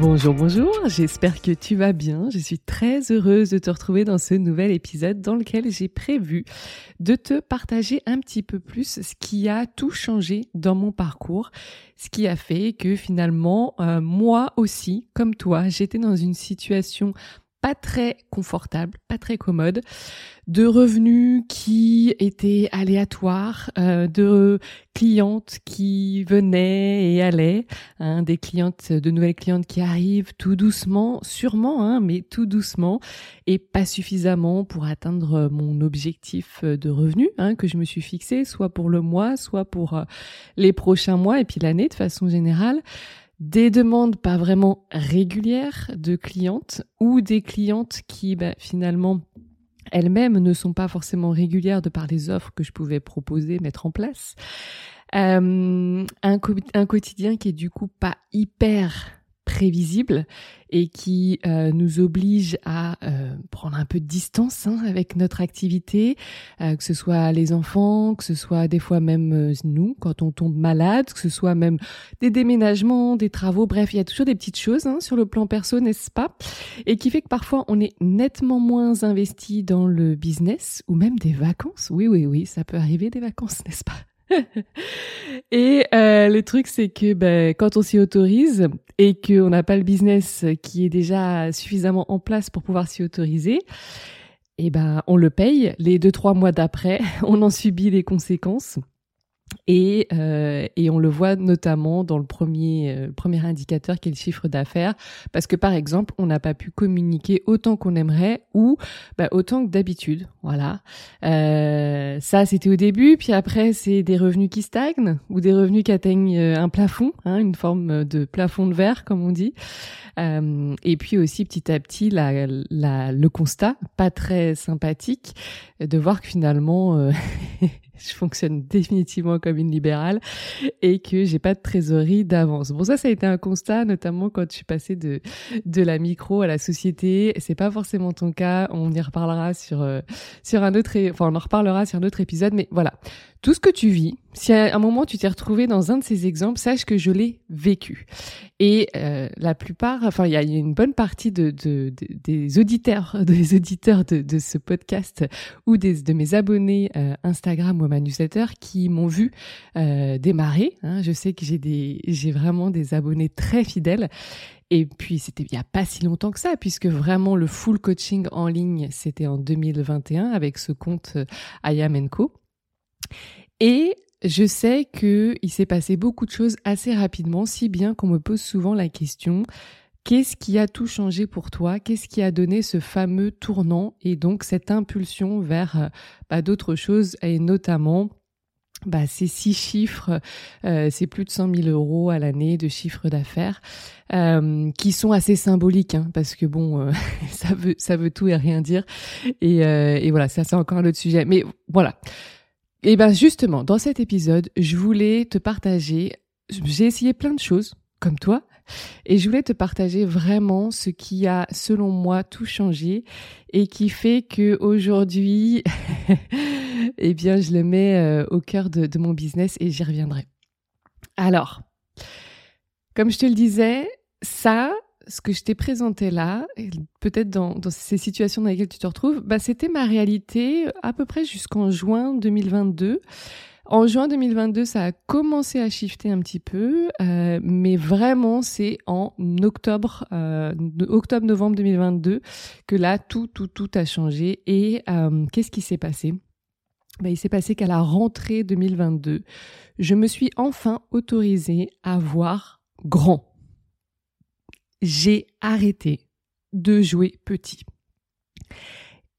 Bonjour, bonjour, j'espère que tu vas bien. Je suis très heureuse de te retrouver dans ce nouvel épisode dans lequel j'ai prévu de te partager un petit peu plus ce qui a tout changé dans mon parcours, ce qui a fait que finalement, euh, moi aussi, comme toi, j'étais dans une situation pas très confortable, pas très commode, de revenus qui étaient aléatoires, euh, de clientes qui venaient et allaient, hein, des clientes, de nouvelles clientes qui arrivent tout doucement, sûrement, hein, mais tout doucement, et pas suffisamment pour atteindre mon objectif de revenus hein, que je me suis fixé, soit pour le mois, soit pour euh, les prochains mois et puis l'année de façon générale des demandes pas vraiment régulières de clientes ou des clientes qui bah, finalement elles-mêmes ne sont pas forcément régulières de par les offres que je pouvais proposer, mettre en place. Euh, un, un quotidien qui est du coup pas hyper prévisible et qui euh, nous oblige à euh, prendre un peu de distance hein, avec notre activité, euh, que ce soit les enfants, que ce soit des fois même nous quand on tombe malade, que ce soit même des déménagements, des travaux, bref, il y a toujours des petites choses hein, sur le plan perso, n'est-ce pas? Et qui fait que parfois on est nettement moins investi dans le business ou même des vacances. Oui, oui, oui, ça peut arriver des vacances, n'est-ce pas? et euh, le truc, c'est que ben, quand on s'y autorise et qu'on n'a pas le business qui est déjà suffisamment en place pour pouvoir s'y autoriser, eh ben on le paye. Les deux trois mois d'après, on en subit les conséquences. Et, euh, et, on le voit notamment dans le premier, euh, premier indicateur qui est le chiffre d'affaires, parce que par exemple, on n'a pas pu communiquer autant qu'on aimerait ou bah, autant que d'habitude. Voilà. Euh, ça, c'était au début, puis après, c'est des revenus qui stagnent ou des revenus qui atteignent euh, un plafond, hein, une forme de plafond de verre, comme on dit. Euh, et puis aussi, petit à petit, la, la, le constat, pas très sympathique, de voir que finalement je fonctionne définitivement comme une libérale et que j'ai pas de trésorerie d'avance. Bon, ça, ça a été un constat, notamment quand je suis passée de, de la micro à la société. C'est pas forcément ton cas. On y reparlera sur, euh, sur un autre, enfin, on en reparlera sur un autre épisode. Mais voilà. Tout ce que tu vis, si à un moment tu t'es retrouvé dans un de ces exemples, sache que je l'ai vécu. Et euh, la plupart, enfin il y a une bonne partie de, de, des auditeurs, des auditeurs de, ce podcast ou des, de mes abonnés euh, Instagram ou ma newsletter qui m'ont vu euh, démarrer. Hein. Je sais que j'ai des, j'ai vraiment des abonnés très fidèles. Et puis c'était il y a pas si longtemps que ça, puisque vraiment le full coaching en ligne c'était en 2021 avec ce compte Ayam Co. Et je sais qu'il s'est passé beaucoup de choses assez rapidement, si bien qu'on me pose souvent la question Qu'est-ce qui a tout changé pour toi? Qu'est-ce qui a donné ce fameux tournant? Et donc cette impulsion vers euh, bah, d'autres choses et notamment bah, ces six chiffres, euh, c'est plus de 100 000 euros à l'année de chiffre d'affaires, euh, qui sont assez symboliques, hein, parce que bon, ça veut tout et rien dire, et voilà, ça c'est encore un autre sujet. Mais voilà, et ben justement, dans cet épisode, je voulais te partager, j'ai essayé plein de choses, comme toi, et je voulais te partager vraiment ce qui a, selon moi, tout changé et qui fait que aujourd'hui, eh bien, je le mets euh, au cœur de mon business et j'y reviendrai. Alors, comme je te le disais, ça, ce que je t'ai présenté là, peut-être dans, ces situations dans lesquelles tu te retrouves, bah, c'était ma réalité à peu près jusqu'en juin 2022. En juin 2022, ça a commencé à shifter un petit peu, euh, mais vraiment c'est en octobre, euh, octobre-novembre 2022 que là tout, tout, tout a changé. Et euh, qu'est-ce qui s'est passé? Bah, Il s'est passé qu'à la rentrée 2022, je me suis enfin autorisée à voir grand j'ai arrêté de jouer petit.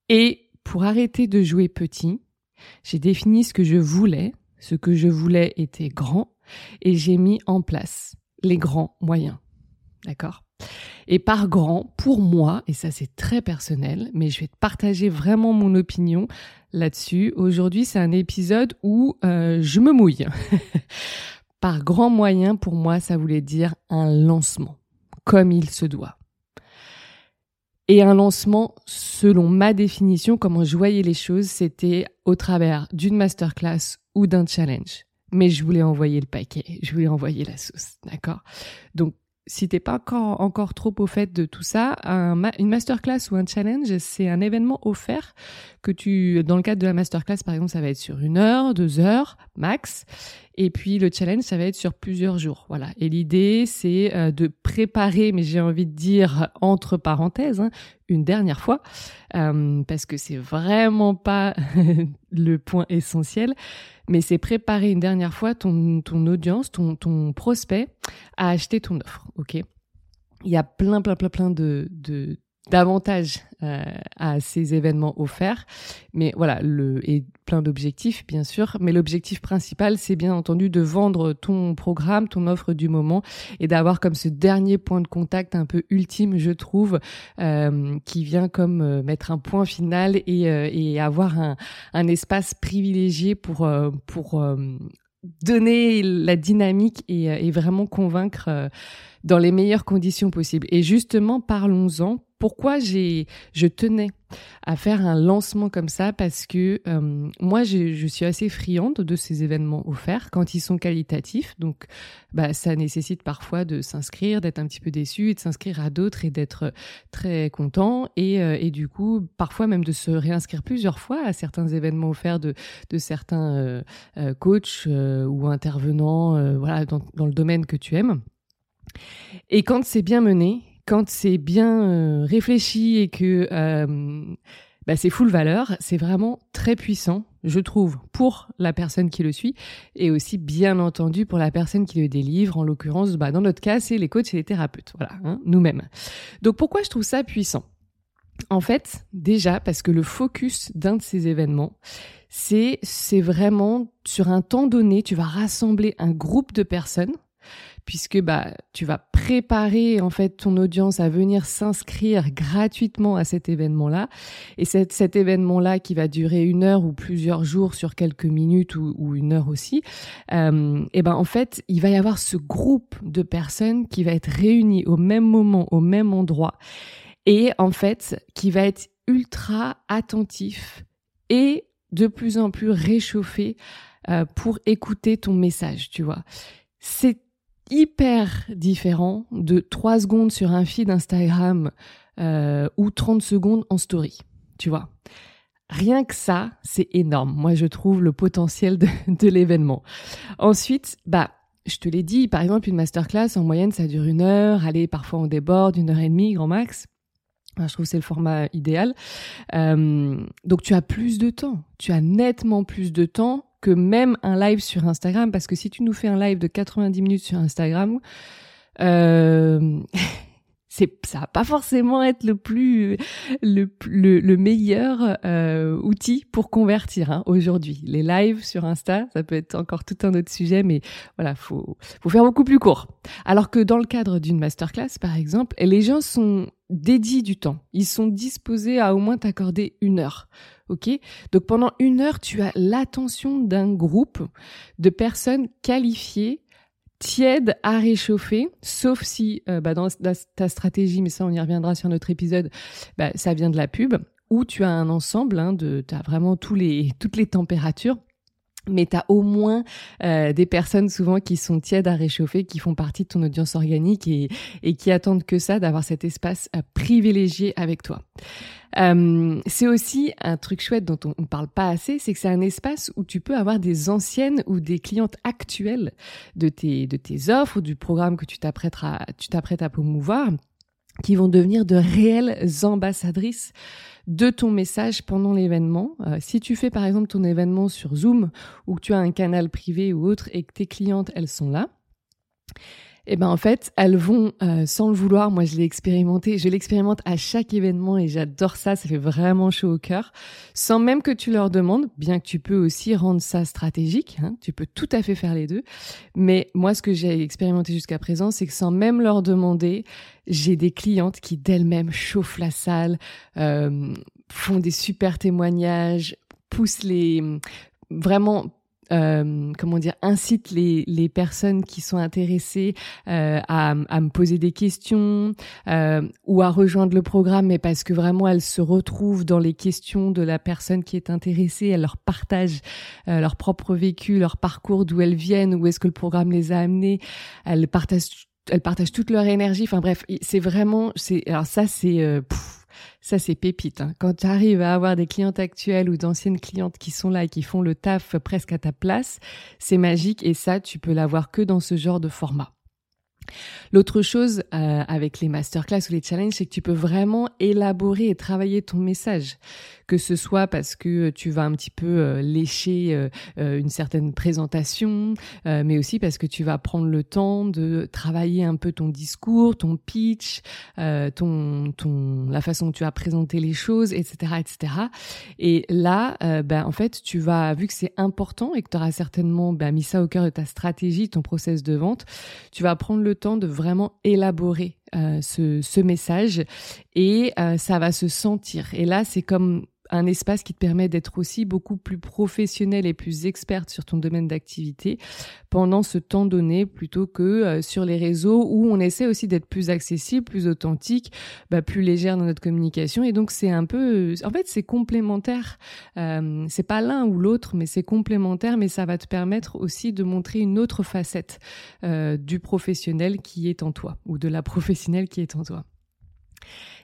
Et pour arrêter de jouer petit, j'ai défini ce que je voulais. Ce que je voulais était grand et j'ai mis en place les grands moyens. D'accord? Et par grand, pour moi, et ça c'est très personnel, mais je vais te partager vraiment mon opinion là-dessus. Aujourd'hui, c'est un épisode où euh, je me mouille. par grand moyen, pour moi, ça voulait dire un lancement, comme il se doit. Et un lancement, selon ma définition, comment je voyais les choses, c'était au travers d'une masterclass ou d'un challenge. Mais je voulais envoyer le paquet, je voulais envoyer la sauce, d'accord? Donc si t'es pas encore, encore trop au fait de tout ça, une masterclass ou un challenge, c'est un événement offert que tu, dans le cadre de la masterclass, par exemple, ça va être sur une heure, deux heures, max. Et puis le challenge, ça va être sur plusieurs jours. Voilà. Et l'idée, c'est euh, de préparer, mais j'ai envie de dire entre parenthèses, hein, une dernière fois, euh, parce que c'est vraiment pas le point essentiel, mais c'est préparer une dernière fois ton, audience, ton, ton prospect à acheter ton offre. Ok? Il y a plein, plein, plein, plein de, de davantage euh, à ces événements offerts. Mais voilà, le, et plein d'objectifs, bien sûr. Mais l'objectif principal, c'est bien entendu de vendre ton programme, ton offre du moment et d'avoir comme ce dernier point de contact un peu ultime, je trouve, euh, qui vient comme euh, mettre un point final et, et avoir un, un, espace privilégié pour, pour donner la dynamique et, et vraiment convaincre dans les meilleures conditions possibles. Et justement, parlons-en pourquoi j'ai, je tenais à faire un lancement comme ça parce que euh, moi je, suis assez friande de ces événements offerts quand ils sont qualitatifs. Donc bah, ça nécessite parfois de s'inscrire d'être un petit peu déçu et de s'inscrire à d'autres et d'être très content. Et, euh, et, du coup parfois même de se réinscrire plusieurs fois à certains événements offerts de, de certains euh, coachs ou intervenants voilà dans, dans le domaine que tu aimes. Et quand c'est bien mené quand c'est bien euh, réfléchi et que euh, bah, c'est full valeur, c'est vraiment très puissant, je trouve, pour la personne qui le suit et aussi bien entendu pour la personne qui le délivre. En l'occurrence, bah, dans notre cas, c'est les coachs et les thérapeutes, voilà, hein, nous-mêmes. Donc pourquoi je trouve ça puissant? En fait, déjà parce que le focus d'un de ces événements, c'est c'est vraiment sur un temps donné, tu vas rassembler un groupe de personnes puisque bah tu vas préparer en fait ton audience à venir s'inscrire gratuitement à cet événement-là et cet, cet événement-là qui va durer une heure ou plusieurs jours sur quelques minutes ou, une heure aussi euh, et ben en fait il va y avoir ce groupe de personnes qui va être réuni au même moment au même endroit et en fait qui va être ultra attentif et de plus en plus réchauffé euh, pour écouter ton message, tu vois. C'est hyper différent de 3 secondes sur un feed Instagram euh, ou 30 secondes en story, tu vois. Rien que ça, c'est énorme. Moi, je trouve le potentiel de, de l'événement. Ensuite, bah, je te l'ai dit, par exemple, une masterclass, en moyenne, ça dure une heure. Allez, parfois on déborde, une heure et demie, grand max. je trouve que c'est le format idéal. Euh, donc, tu as plus de temps. Tu as nettement plus de temps que même un live sur Instagram, parce que si tu nous fais un live de 90 minutes sur Instagram, euh, c'est ça va pas forcément être le plus le, le, meilleur euh, outil pour convertir hein, aujourd'hui. Les lives sur Insta, ça peut être encore tout un autre sujet, mais voilà, faut faut faire beaucoup plus court. Alors que dans le cadre d'une masterclass, par exemple, les gens sont dédient du temps. Ils sont disposés à au moins t'accorder une heure ok. Donc pendant une heure, tu as l'attention d'un groupe de personnes qualifiées tièdes à réchauffer, sauf si euh, bah, dans ta stratégie, mais ça on y reviendra sur notre épisode, bah, ça vient de la pub, où tu as un ensemble, hein, de, tu as vraiment toutes les températures mais tu as au moins euh, des personnes souvent qui sont tièdes à réchauffer, qui font partie de ton audience organique et, et qui attendent que ça, d'avoir cet espace euh, privilégié avec toi. Euh, c'est aussi un truc chouette dont on ne parle pas assez, c'est que c'est un espace où tu peux avoir des anciennes ou des clientes actuelles de tes, de tes offres ou du programme que tu t'apprêtes tu t'apprêtes à promouvoir qui vont devenir de réelles ambassadrices de ton message pendant l'événement. Euh, si tu fais par exemple ton événement sur Zoom ou que tu as un canal privé ou autre et que tes clientes, elles sont là, et eh ben en fait, elles vont euh, sans le vouloir. Moi, je l'ai expérimenté. Je l'expérimente à chaque événement et j'adore ça. Ça fait vraiment chaud au cœur, sans même que tu leur demandes. Bien que tu peux aussi rendre ça stratégique. Hein, tu peux tout à fait faire les deux. Mais moi, ce que j'ai expérimenté jusqu'à présent, c'est que sans même leur demander, j'ai des clientes qui d'elles-mêmes chauffent la salle, euh, font des super témoignages, poussent les vraiment euh, comment dire, incite les, les personnes qui sont intéressées euh, à, à, me poser des questions euh, ou à rejoindre le programme, mais parce que vraiment elles se retrouvent dans les questions de la personne qui est intéressée, elles leur partagent euh, leur propre vécu, leur parcours, d'où elles viennent, où est-ce que le programme les a amenées, elles partagent elles partagent toute leur énergie. Enfin bref, c'est vraiment, c'est alors ça c'est euh, ça, c'est pépite. Hein. Quand tu arrives à avoir des clientes actuelles ou d'anciennes clientes qui sont là et qui font le taf presque à ta place, c'est magique et ça, tu peux l'avoir que dans ce genre de format. L'autre chose euh, avec les masterclass ou les challenges, c'est que tu peux vraiment élaborer et travailler ton message, que ce soit parce que tu vas un petit peu euh, lécher euh, une certaine présentation, mais aussi parce que tu vas prendre le temps de travailler un peu ton discours, ton pitch, ton, ton, la façon dont tu vas présenter les choses, etc., etc. Et là, ben en fait, tu vas, vu que c'est important et que tu auras certainement ben, mis ça au cœur de ta stratégie, ton process de vente, tu vas prendre le temps de vraiment élaborer euh, ce, message et euh, ça va se sentir. Et là, c'est comme un espace qui te permet d'être aussi beaucoup plus professionnel et plus experte sur ton domaine d'activité pendant ce temps donné plutôt que euh, sur les réseaux où on essaie aussi d'être plus accessible, plus authentique, bah, plus légère dans notre communication. Et donc c'est un peu en fait c'est complémentaire. Euh, c'est pas l'un ou l'autre mais c'est complémentaire. Mais ça va te permettre aussi de montrer une autre facette euh, du professionnel qui est en toi ou de la professionnelle qui est en toi.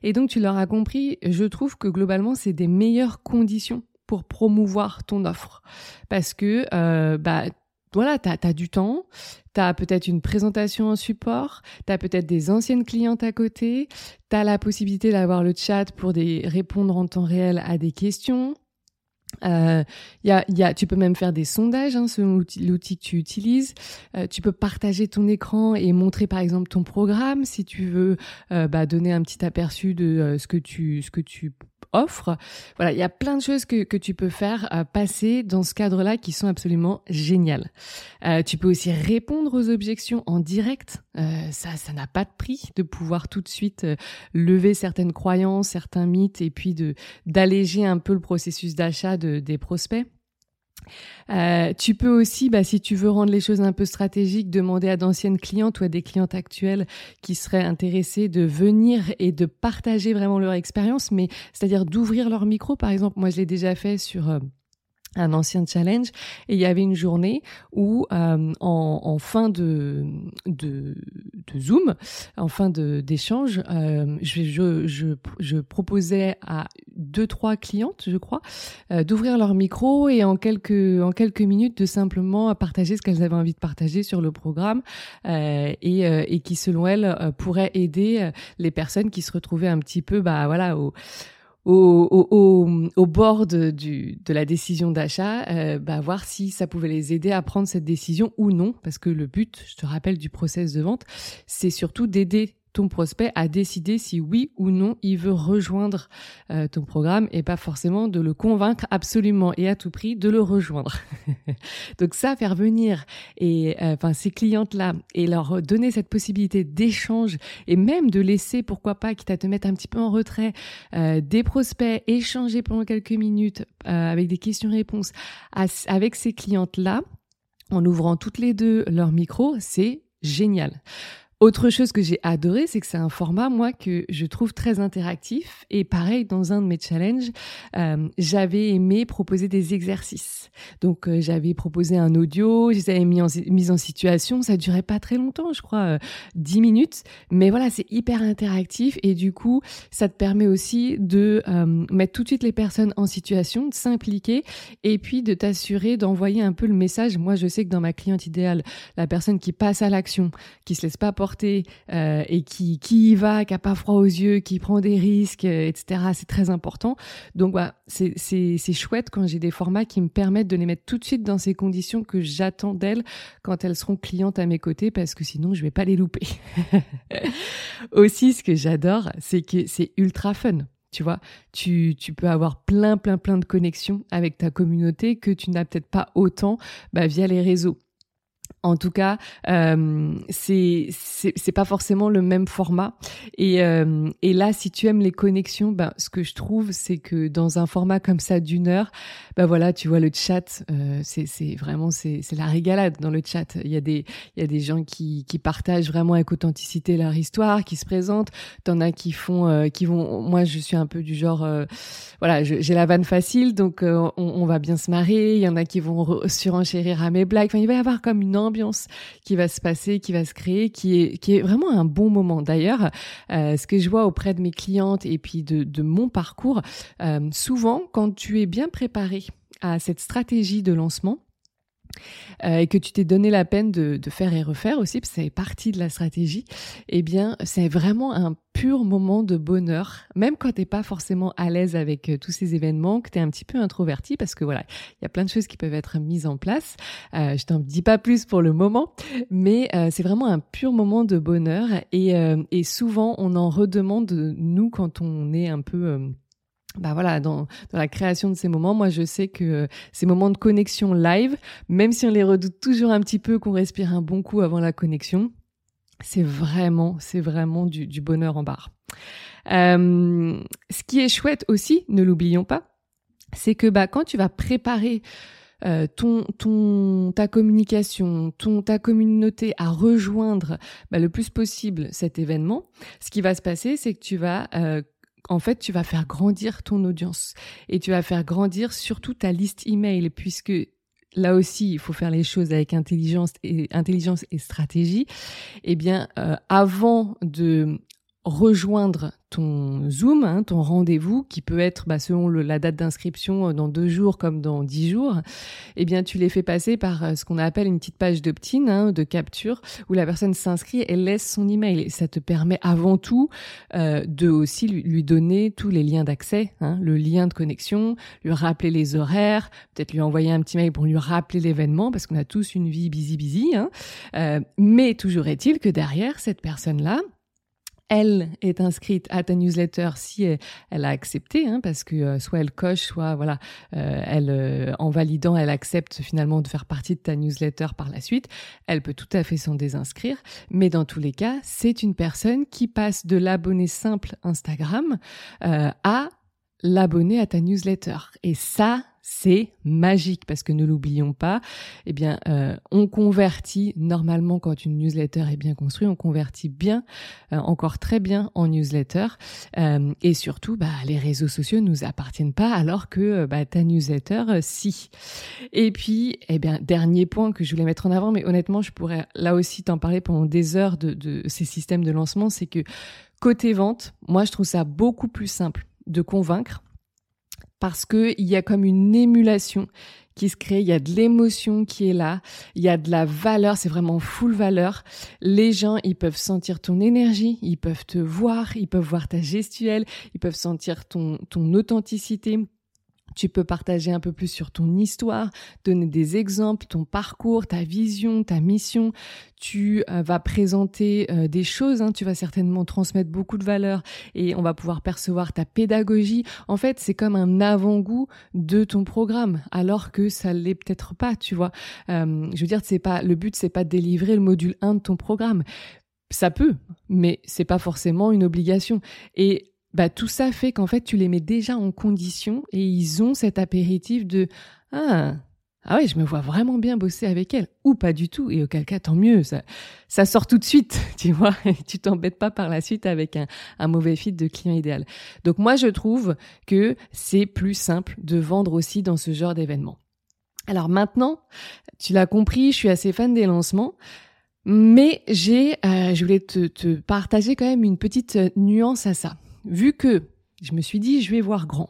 Et donc tu l'auras compris, je trouve que globalement c'est des meilleures conditions pour promouvoir ton offre. Parce que euh, bah voilà, tu as, du temps, tu as peut-être une présentation en support, tu as peut-être des anciennes clientes à côté, tu as la possibilité d'avoir le chat pour répondre en temps réel à des questions, euh, y a, y a, tu peux même faire des sondages hein, selon l'outil que tu utilises. Euh, tu peux partager ton écran et montrer par exemple ton programme si tu veux euh, bah, donner un petit aperçu de euh, ce que tu ce que tu offre. Voilà, il y a plein de choses que, que tu peux faire euh, passer dans ce cadre-là qui sont absolument géniales. Euh, tu peux aussi répondre aux objections en direct. Euh, ça, ça n'a pas de prix de pouvoir tout de suite euh, lever certaines croyances, certains mythes et puis de d'alléger un peu le processus d'achat de, des prospects. Euh, tu peux aussi, bah, si tu veux rendre les choses un peu stratégiques, demander à d'anciennes clientes ou à des clientes actuelles qui seraient intéressées de venir et de partager vraiment leur expérience, mais c'est-à-dire d'ouvrir leur micro, par exemple. Moi, je l'ai déjà fait sur euh, un ancien challenge. Et il y avait une journée où euh, en, en, fin de, de, de, Zoom, en fin d'échange, euh, je, je, je, je, proposais à deux trois clientes, je crois, euh, d'ouvrir leur micro et en quelques en quelques minutes de simplement partager ce qu'elles avaient envie de partager sur le programme euh, et, euh, et qui selon elles pourrait aider les personnes qui se retrouvaient un petit peu bah voilà au au, au, au, bord de, du, de la décision d'achat, euh, bah, voir si ça pouvait les aider à prendre cette décision ou non, parce que le but, je te rappelle, du process de vente, c'est surtout d'aider ton prospect à décider si oui ou non il veut rejoindre euh, ton programme et pas forcément de le convaincre absolument et à tout prix de le rejoindre. Donc ça, faire venir et euh, enfin ces clientes là et leur donner cette possibilité d'échange et même de laisser pourquoi pas quitte à te mettre un petit peu en retrait euh, des prospects échanger pendant quelques minutes avec des questions-réponses avec ces clientes là en ouvrant toutes les deux leur micro, c'est génial. Autre chose que j'ai adoré, c'est que c'est un format, moi, que je trouve très interactif. Et pareil, dans un de mes challenges, euh, j'avais aimé proposer des exercices. Donc, euh, j'avais proposé un audio, je les avais mis en, mise en situation. Ça durait pas très longtemps, je crois, euh, 10 minutes. Mais voilà, c'est hyper interactif. Et du coup, ça te permet aussi de euh, mettre tout de suite les personnes en situation, de s'impliquer et puis de t'assurer d'envoyer un peu le message. Moi, je sais que dans ma cliente idéale, la personne qui passe à l'action, qui se laisse pas porter euh, et qui, y va, qui a pas froid aux yeux, qui prend des risques, euh, etc. C'est très important. Donc voilà, c'est, chouette quand j'ai des formats qui me permettent de les mettre tout de suite dans ces conditions que j'attends d'elles quand elles seront clientes à mes côtés parce que sinon je vais pas les louper. Aussi, ce que j'adore, c'est que c'est ultra fun. Tu vois, tu, tu peux avoir plein, plein, plein de connexions avec ta communauté que tu n'as peut-être pas autant bah, via les réseaux. En tout cas, euh, c'est c'est pas forcément le même format. Et euh, et là, si tu aimes les connexions, ben ce que je trouve, c'est que dans un format comme ça d'une heure, ben voilà, tu vois le chat, euh, c'est vraiment c'est la régalade dans le chat. Il y a des il y a des gens qui qui partagent vraiment avec authenticité leur histoire, qui se présentent. T'en as qui font euh, qui vont. Moi, je suis un peu du genre, euh, voilà, j'ai la vanne facile, donc on, on, va bien se marrer. Il y en a qui vont surenchérir à mes blagues. Enfin, il va y avoir comme une ambiance qui va se passer, qui va se créer, qui est, vraiment un bon moment. D'ailleurs, euh, ce que je vois auprès de mes clientes et puis de, de mon parcours, euh, souvent, quand tu es bien préparé à cette stratégie de lancement, euh, et que tu t'es donné la peine de, faire et refaire aussi, parce que fait partie de la stratégie, eh bien, c'est vraiment un pur moment de bonheur, même quand t'es pas forcément à l'aise avec euh, tous ces événements, que tu es un petit peu introverti, parce que voilà, il y a plein de choses qui peuvent être mises en place. Euh, je t'en dis pas plus pour le moment, mais euh, c'est vraiment un pur moment de bonheur, et, et souvent on en redemande nous quand on est un peu bah voilà, dans, dans la création de ces moments, moi je sais que ces moments de connexion live, même si on les redoute toujours un petit peu, qu'on respire un bon coup avant la connexion, c'est vraiment, c'est vraiment du, du, bonheur en barre. Euh, ce qui est chouette aussi, ne l'oublions pas, c'est que bah quand tu vas préparer euh, ton, ton, ta communication, ton, ta communauté à rejoindre bah, le plus possible cet événement, ce qui va se passer, c'est que tu vas euh, en fait, tu vas faire grandir ton audience et tu vas faire grandir surtout ta liste email puisque là aussi, il faut faire les choses avec intelligence et intelligence et stratégie. Eh bien, euh, avant de rejoindre ton Zoom, hein, ton rendez-vous, qui peut être bah, selon le, la date d'inscription euh, dans deux jours comme dans dix jours, eh bien tu les fais passer par euh, ce qu'on appelle une petite page d'opt-in, hein, de capture, où la personne s'inscrit et laisse son email. Et ça te permet avant tout euh, de aussi lui, lui, donner tous les liens d'accès, hein, le lien de connexion, lui rappeler les horaires, peut-être lui envoyer un petit mail pour lui rappeler l'événement, parce qu'on a tous une vie busy busy. Hein. Euh, mais toujours est-il que derrière cette personne-là, elle est inscrite à ta newsletter si elle, a accepté, hein, parce que euh, soit elle coche, soit voilà, euh, elle euh, en validant, elle accepte finalement de faire partie de ta newsletter par la suite. Elle peut tout à fait s'en désinscrire, mais dans tous les cas, c'est une personne qui passe de l'abonné simple Instagram à l'abonné à ta newsletter. Et ça, c'est magique parce que ne l'oublions pas, eh bien, euh, on convertit normalement quand une newsletter est bien construite, on convertit bien, euh, encore très bien en newsletter. Euh, et surtout, bah, les réseaux sociaux nous appartiennent pas, alors que bah, ta newsletter, si. Et puis, eh bien, dernier point que je voulais mettre en avant, mais honnêtement, je pourrais là aussi t'en parler pendant des heures de, de ces systèmes de lancement, c'est que côté vente, moi, je trouve ça beaucoup plus simple de convaincre parce que il y a comme une émulation qui se crée, il y a de l'émotion qui est là, il y a de la valeur, c'est vraiment full valeur. Les gens, ils peuvent sentir ton énergie, ils peuvent te voir, ils peuvent voir ta gestuelle, ils peuvent sentir ton ton authenticité, tu peux partager un peu plus sur ton histoire, donner des exemples, ton parcours, ta vision, ta mission. Tu euh, vas présenter euh, des choses, hein. tu vas certainement transmettre beaucoup de valeurs et on va pouvoir percevoir ta pédagogie. En fait, c'est comme un avant-goût de ton programme, alors que ça l'est peut-être pas, tu vois. Euh, je veux dire, c'est pas le but, c'est pas de délivrer le module 1 de ton programme. Ça peut, mais c'est pas forcément une obligation. Et bah, tout ça fait qu'en fait, tu les mets déjà en condition et ils ont cet apéritif de Ah, ah ouais, je me vois vraiment bien bosser avec elle, ou pas du tout, et auquel cas, tant mieux, ça, ça sort tout de suite, tu vois, et tu t'embêtes pas par la suite avec un, un mauvais fit de client idéal. Donc moi, je trouve que c'est plus simple de vendre aussi dans ce genre d'événement. Alors maintenant, tu l'as compris, je suis assez fan des lancements. Mais j'ai, euh, je voulais te, te partager quand même une petite nuance à ça vu que je me suis dit, je vais voir grand,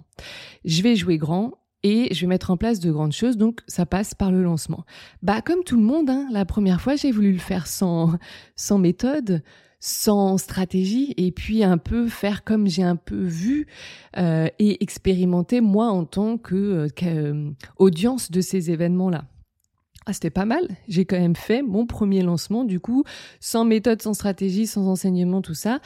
je vais jouer grand, et je vais mettre en place de grandes choses, donc ça passe par le lancement. Bah comme tout le monde, hein, la première fois j'ai voulu le faire sans sans méthode, sans stratégie et puis un peu faire comme j'ai un peu vu euh, et expérimenter moi en tant que, euh, audience de ces événements-là. Ah, c'était pas mal. J'ai quand même fait mon premier lancement, du coup, sans méthode, sans stratégie, sans enseignement, tout ça,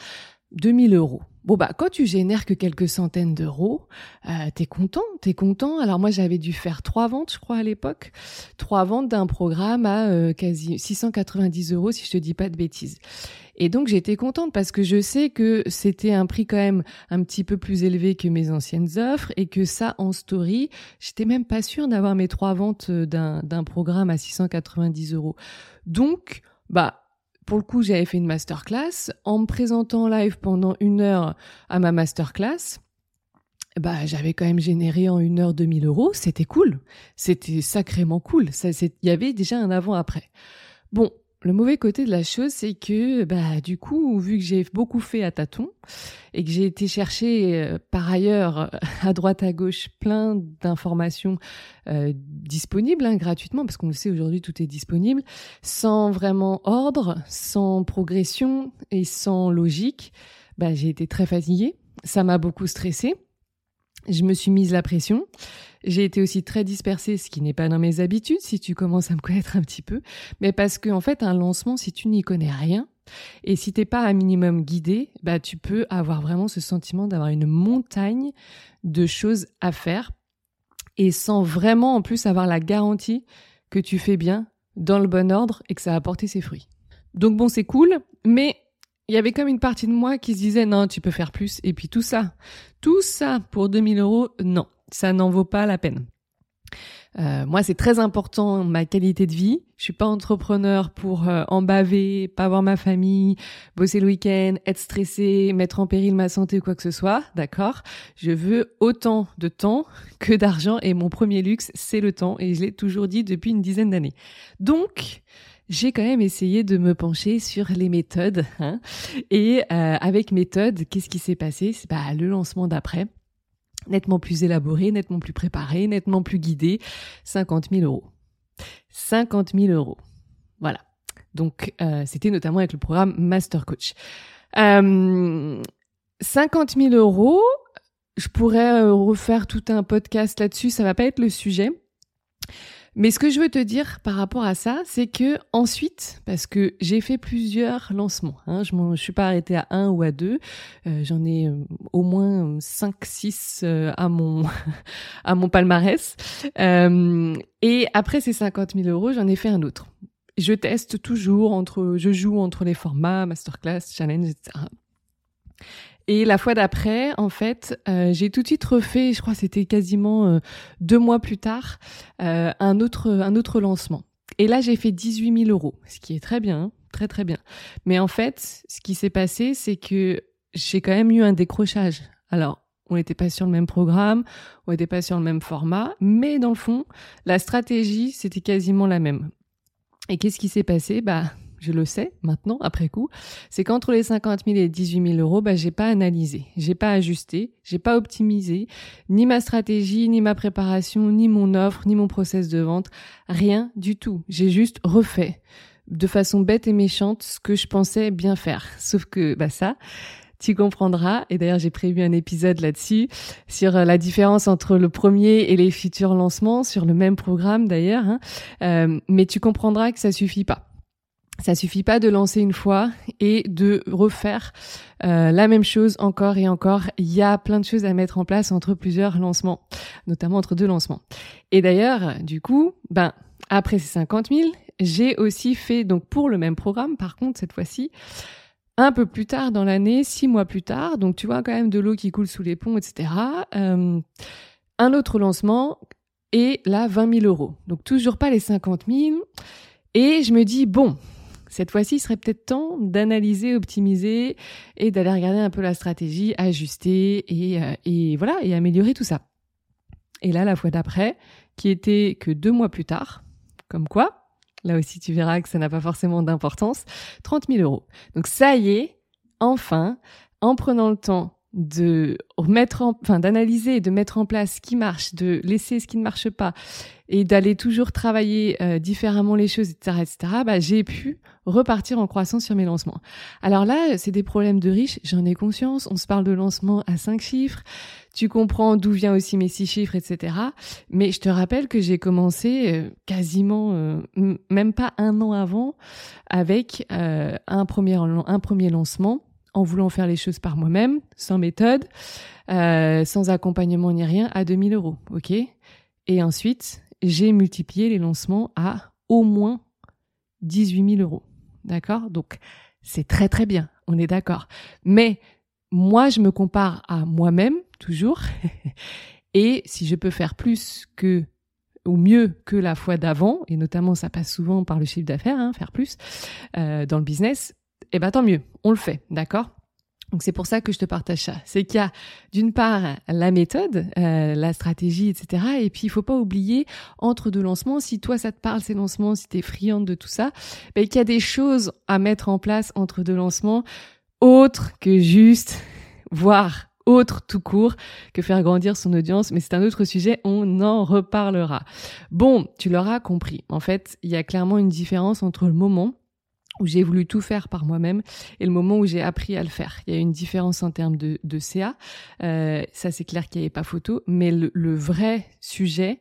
2000 euros. Bon bah quand tu génères que quelques centaines d'euros, euh, t'es content, t'es content. Alors moi j'avais dû faire trois ventes, je crois à l'époque, trois ventes d'un programme à euh, quasi 690 euros si je te dis pas de bêtises. Et donc j'étais contente parce que je sais que c'était un prix quand même un petit peu plus élevé que mes anciennes offres et que ça en story, j'étais même pas sûre d'avoir mes trois ventes euh, d'un d'un programme à 690 euros. Donc bah pour le coup, j'avais fait une masterclass. En me présentant en live pendant une heure à ma masterclass, bah, j'avais quand même généré en une heure 2000 euros. C'était cool. C'était sacrément cool. Il y avait déjà un avant-après. Bon, le mauvais côté de la chose, c'est que, bah, du coup, vu que j'ai beaucoup fait à tâtons et que j'ai été chercher euh, par ailleurs à droite à gauche plein d'informations euh, disponibles hein, gratuitement, parce qu'on le sait aujourd'hui, tout est disponible, sans vraiment ordre, sans progression et sans logique, bah, j'ai été très fatiguée. Ça m'a beaucoup stressée. Je me suis mise la pression. J'ai été aussi très dispersée, ce qui n'est pas dans mes habitudes si tu commences à me connaître un petit peu, mais parce que en fait un lancement, si tu n'y connais rien et si t'es pas un minimum guidé, bah tu peux avoir vraiment ce sentiment d'avoir une montagne de choses à faire et sans vraiment en plus avoir la garantie que tu fais bien dans le bon ordre et que ça a apporté ses fruits. Donc bon, c'est cool, mais il y avait comme une partie de moi qui se disait non, tu peux faire plus. Et puis tout ça, tout ça pour 2000 euros, non, ça n'en vaut pas la peine. Euh, moi, c'est très important ma qualité de vie. Je suis pas entrepreneur pour euh, en baver, pas voir ma famille, bosser le week-end, être stressé, mettre en péril ma santé ou quoi que ce soit. D'accord? Je veux autant de temps que d'argent et mon premier luxe, c'est le temps et je l'ai toujours dit depuis une dizaine d'années. Donc, j'ai quand même essayé de me pencher sur les méthodes. Hein. Et euh, avec méthode, qu'est-ce qui s'est passé? C'est bah, le lancement d'après nettement plus élaboré, nettement plus préparé, nettement plus guidé, 50 000 euros. 50 000 euros. Voilà. Donc, euh, c'était notamment avec le programme Master Coach. Euh, 50 000 euros, je pourrais euh, refaire tout un podcast là-dessus, ça va pas être le sujet. Mais ce que je veux te dire par rapport à ça, c'est que ensuite, parce que j'ai fait plusieurs lancements, hein, je ne suis pas arrêtée à un ou à deux, euh, j'en ai euh, au moins cinq, six euh, à mon à mon palmarès. et après ces 50 000 euros, j'en ai fait un autre. Je teste toujours entre, je joue entre les formats masterclass, challenge, etc. Et la fois d'après, en fait, euh, j'ai tout de suite refait, je crois que c'était quasiment euh, deux mois plus tard, euh, un, autre, un autre lancement. Et là, j'ai fait 18 000 euros, ce qui est très bien, très très bien. Mais en fait, ce qui s'est passé, c'est que j'ai quand même eu un décrochage. Alors, on n'était pas sur le même programme, on n'était pas sur le même format, mais dans le fond, la stratégie, c'était quasiment la même. Et qu'est-ce qui s'est passé? Bah, je le sais maintenant, après coup, c'est qu'entre les 50 000 et 18 000 euros, bah, j'ai pas analysé, j'ai pas ajusté, j'ai pas optimisé ni ma stratégie, ni ma préparation, ni mon offre, ni mon process de vente, rien du tout. J'ai juste refait de façon bête et méchante ce que je pensais bien faire. Sauf que, bah, ça, tu comprendras, et d'ailleurs j'ai prévu un épisode là-dessus, sur euh, la différence entre le premier et les futurs lancements, sur le même programme d'ailleurs, hein. euh, mais tu comprendras que ça suffit pas. Ça suffit pas de lancer une fois et de refaire euh, la même chose encore et encore. Il y a plein de choses à mettre en place entre plusieurs lancements, notamment entre deux lancements. Et d'ailleurs, du coup, ben après ces 50 000, j'ai aussi fait donc pour le même programme. Par contre, cette fois-ci, un peu plus tard dans l'année, six mois plus tard, donc tu vois quand même de l'eau qui coule sous les ponts, etc. Euh, un autre lancement et là 20 000 euros. Donc toujours pas les 50 000. Et je me dis bon, cette fois-ci, il serait peut-être temps d'analyser, optimiser et d'aller regarder un peu la stratégie, ajuster et, euh, et voilà, et améliorer tout ça. Et là, la fois d'après, qui était que deux mois plus tard, comme quoi, là aussi tu verras que ça n'a pas forcément d'importance, 30 000 euros. Donc ça y est, enfin, en prenant le temps de mettre en, enfin d'analyser, de mettre en place ce qui marche, de laisser ce qui ne marche pas, et d'aller toujours travailler euh, différemment les choses, etc., etc., bah, j'ai pu repartir en croissance sur mes lancements. Alors là, c'est des problèmes de riches, j'en ai conscience. On se parle de lancement à cinq chiffres. Tu comprends d'où vient aussi mes six chiffres, etc. Mais je te rappelle que j'ai commencé euh, quasiment, euh, même pas un an avant, avec un premier un premier lancement en voulant faire les choses par moi-même, sans méthode, euh, sans accompagnement ni rien, à 2000 euros. OK? Et ensuite, j'ai multiplié les lancements à au moins 18 000 euros. D'accord? Donc, c'est très très bien, on est d'accord. Mais moi, je me compare à moi-même, toujours. et si je peux faire plus que ou mieux que la fois d'avant, et notamment ça passe souvent par le chiffre d'affaires, hein, faire plus euh, dans le business, eh ben tant mieux, on le fait, d'accord? Donc c'est pour ça que je te partage ça. C'est qu'il y a d'une part la méthode, euh, la stratégie, etc. Et puis il faut pas oublier entre deux lancements, si toi ça te parle ces lancements, si tu es friande de tout ça, ben, qu'il y a des choses à mettre en place entre deux lancements, autres que juste voir autre tout court que faire grandir son audience, mais c'est un autre sujet, on en reparlera. Bon, tu l'auras compris. En fait, il y a clairement une différence entre le moment où j'ai voulu tout faire par moi-même et le moment où j'ai appris à le faire. Il y a une différence en termes de, de CA. Euh, ça, c'est clair qu'il n'y avait pas photo. Mais le, vrai sujet,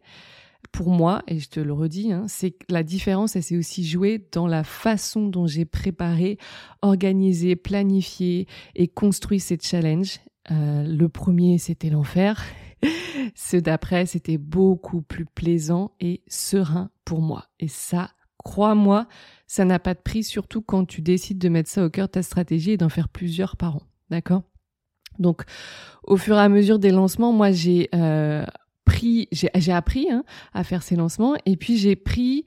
pour moi, et je te le redis, hein, c'est que la différence, elle s'est aussi jouée dans la façon dont j'ai préparé, organisé, planifié et construit ces challenges. Euh, le premier, c'était l'enfer. Ceux d'après, c'était beaucoup plus plaisant et serein pour moi. Et ça, crois-moi, ça n'a pas de prix, surtout quand tu décides de mettre ça au cœur de ta stratégie et d'en faire plusieurs par an. D'accord? Donc, au fur et à mesure des lancements, moi, j'ai euh, pris, j'ai appris hein, à faire ces lancements et puis j'ai pris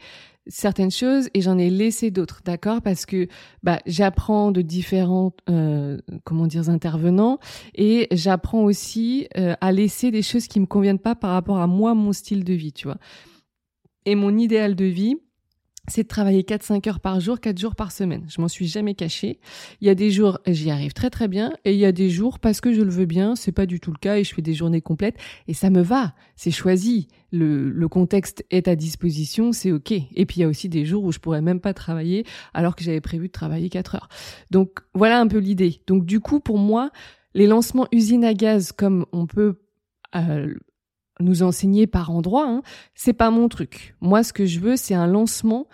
certaines choses et j'en ai laissé d'autres, d'accord? Parce que bah, j'apprends de différents euh, comment dire intervenants et j'apprends aussi euh, à laisser des choses qui me conviennent pas par rapport à moi, mon style de vie, tu vois? Et mon idéal de vie, c'est de travailler 4-5 heures par jour, 4 jours par semaine. Je m'en suis jamais cachée. Il y a des jours, j'y arrive très très bien, et il y a des jours, parce que je le veux bien, c'est pas du tout le cas, et je fais des journées complètes, et ça me va, c'est choisi. Le, le contexte est à disposition, c'est ok. Et puis il y a aussi des jours où je pourrais même pas travailler, alors que j'avais prévu de travailler 4 heures. Donc voilà un peu l'idée. Donc du coup, pour moi, les lancements usine à gaz, comme on peut euh, nous enseigner par endroits, hein, c'est pas mon truc. Moi, ce que je veux, c'est un lancement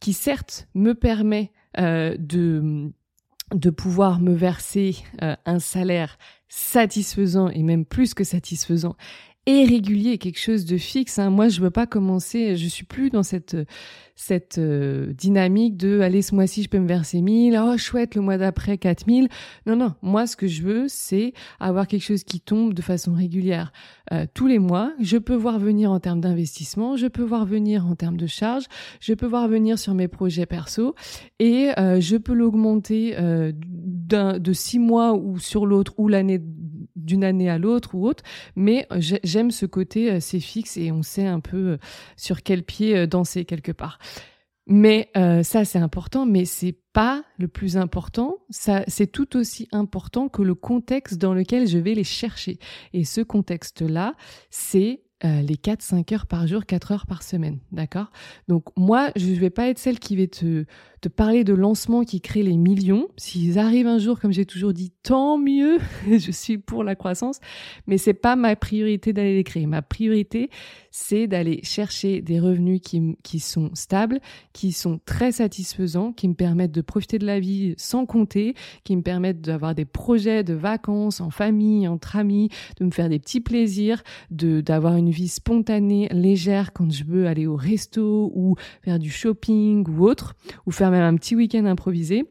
qui certes me permet euh, de pouvoir me verser euh, un salaire satisfaisant et même plus que satisfaisant et régulier, quelque chose de fixe. Hein. Moi, je veux pas commencer, je suis plus dans cette cette euh, dynamique de allez ce mois-ci je peux me verser 1000, oh chouette le mois d'après 4000. Non non, moi ce que je veux c'est avoir quelque chose qui tombe de façon régulière euh, tous les mois. Je peux voir venir en termes d'investissement, je peux voir venir en termes de charges, je peux voir venir sur mes projets perso et euh, je peux l'augmenter d'un de six mois ou sur l'autre ou l'année d'une année à l'autre ou autre, mais j'aime ce côté c'est fixe et on sait un peu sur quel pied danser quelque part. Mais euh, ça, c'est important, mais c'est pas le plus important. Ça, c'est tout aussi important que le contexte dans lequel je vais les chercher. Et ce contexte-là, c'est euh, les 4-5 heures par jour, 4 heures par semaine, d'accord? Donc moi, je ne vais pas être celle qui va te, te parler de lancements qui créent les millions. S'ils arrivent un jour, comme j'ai toujours dit, tant mieux, je suis pour la croissance, mais c'est pas ma priorité d'aller les créer. Ma priorité, c'est d'aller chercher des revenus qui, qui sont stables, qui sont très satisfaisants, qui me permettent de profiter de la vie sans compter, qui me permettent d'avoir des projets de vacances en famille, entre amis, de me faire des petits plaisirs, de d'avoir une vie spontanée, légère quand je veux aller au resto ou faire du shopping ou autre, ou faire même un petit week-end improvisé.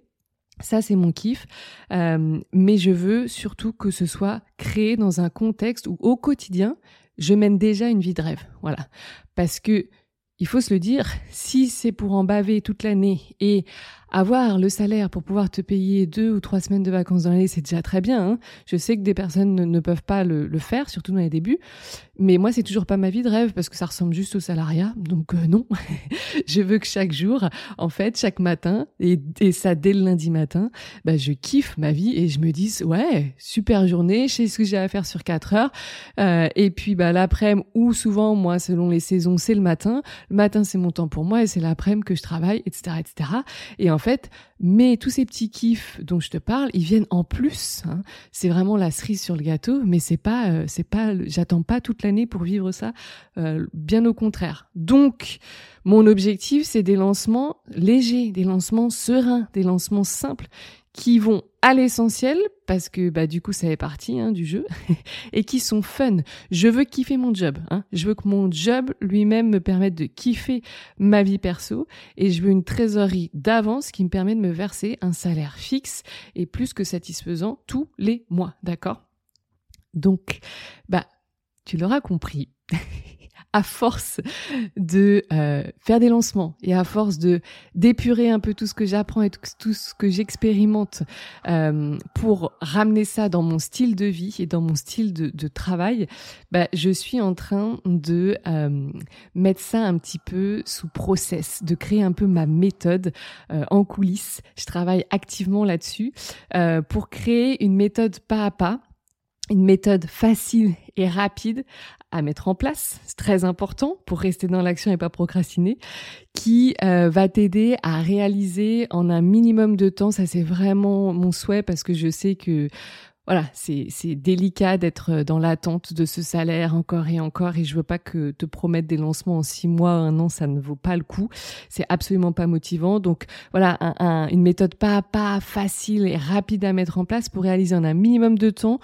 Ça, c'est mon kiff. Euh, mais je veux surtout que ce soit créé dans un contexte où au quotidien, je mène déjà une vie de rêve. Voilà. Parce que il faut se le dire, si c'est pour en baver toute l'année et avoir le salaire pour pouvoir te payer deux ou trois semaines de vacances dans l'année, c'est déjà très bien. Hein. Je sais que des personnes ne, peuvent pas le, faire, surtout dans les débuts. Mais moi, c'est toujours pas ma vie de rêve parce que ça ressemble juste au salariat. Donc euh, non, je veux que chaque jour, en fait, chaque matin, et, ça dès le lundi matin, bah, je kiffe ma vie et je me dis, ouais, super journée, je sais ce que j'ai à faire sur quatre heures. Euh, et puis bah, l'après-midi, ou souvent, moi, selon les saisons, c'est le matin. Le matin, c'est mon temps pour moi et c'est l'après-midi que je travaille, etc., etc. Et mais tous ces petits kiffs dont je te parle, ils viennent en plus. Hein. C'est vraiment la cerise sur le gâteau, mais c'est pas, euh, c'est pas, j'attends pas toute l'année pour vivre ça. Euh, bien au contraire. Donc, mon objectif, c'est des lancements légers, des lancements sereins, des lancements simples qui vont à l'essentiel parce que bah du coup ça fait partie hein, du jeu et qui sont fun. Je veux kiffer mon job. Hein. Je veux que mon job lui-même me permette de kiffer ma vie perso et je veux une trésorerie d'avance qui me permet de me verser un salaire fixe et plus que satisfaisant tous les mois. D'accord? Donc bah tu l'auras compris. à force de euh, faire des lancements et à force de d'épurer un peu tout ce que j'apprends et tout, ce que j'expérimente euh, pour ramener ça dans mon style de vie et dans mon style de, de travail, bah, je suis en train de euh, mettre ça un petit peu sous process, de créer un peu ma méthode en coulisses. Je travaille activement là-dessus pour créer une méthode pas à pas une méthode facile et rapide à mettre en place, c'est très important pour rester dans l'action et pas procrastiner, qui euh, va t'aider à réaliser en un minimum de temps, ça c'est vraiment mon souhait parce que je sais que voilà, c'est délicat d'être dans l'attente de ce salaire encore et encore et je veux pas que te promettre des lancements en six mois, un an, ça ne vaut pas le coup. C'est absolument pas motivant. Donc voilà, une méthode pas à pas facile et rapide à mettre en place pour réaliser en un minimum de temps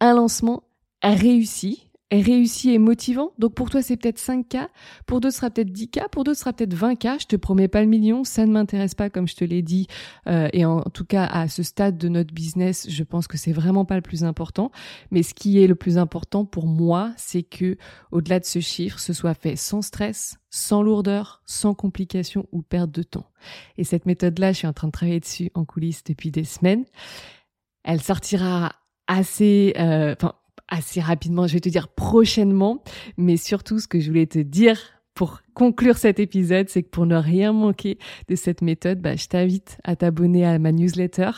un lancement réussi réussi et motivant. Donc pour toi, c'est peut-être 5K, pour d'autres, ce sera peut-être 10K, pour d'autres, ce sera peut-être 20K. Je te promets pas le million, ça ne m'intéresse pas, comme je te l'ai dit. Euh, et en, tout cas, à ce stade de notre business, je pense que c'est vraiment pas le plus important. Mais ce qui est le plus important pour moi, c'est que au-delà de ce chiffre, ce soit fait sans stress, sans lourdeur, sans complications ou perte de temps. Et cette méthode-là, je suis en train de travailler dessus en coulisses depuis des semaines. Elle sortira assez, euh, enfin, assez rapidement, je vais te dire prochainement, mais surtout ce que je voulais te dire pour conclure cet épisode, c'est que pour ne rien manquer de cette méthode, bah, je t'invite à t'abonner à ma newsletter.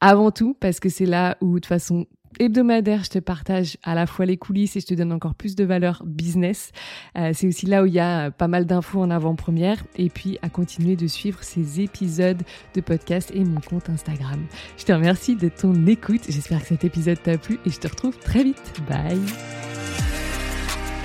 Avant tout, parce que c'est là où de façon hebdomadaire, je te partage à la fois les coulisses et je te donne encore plus de valeur business. Euh, c'est aussi là où il y a pas mal d'infos en avant-première et puis à continuer de suivre ces épisodes de podcast et mon compte Instagram. Je te remercie de ton écoute. J'espère que cet épisode t'a plu et je te retrouve très vite. Bye.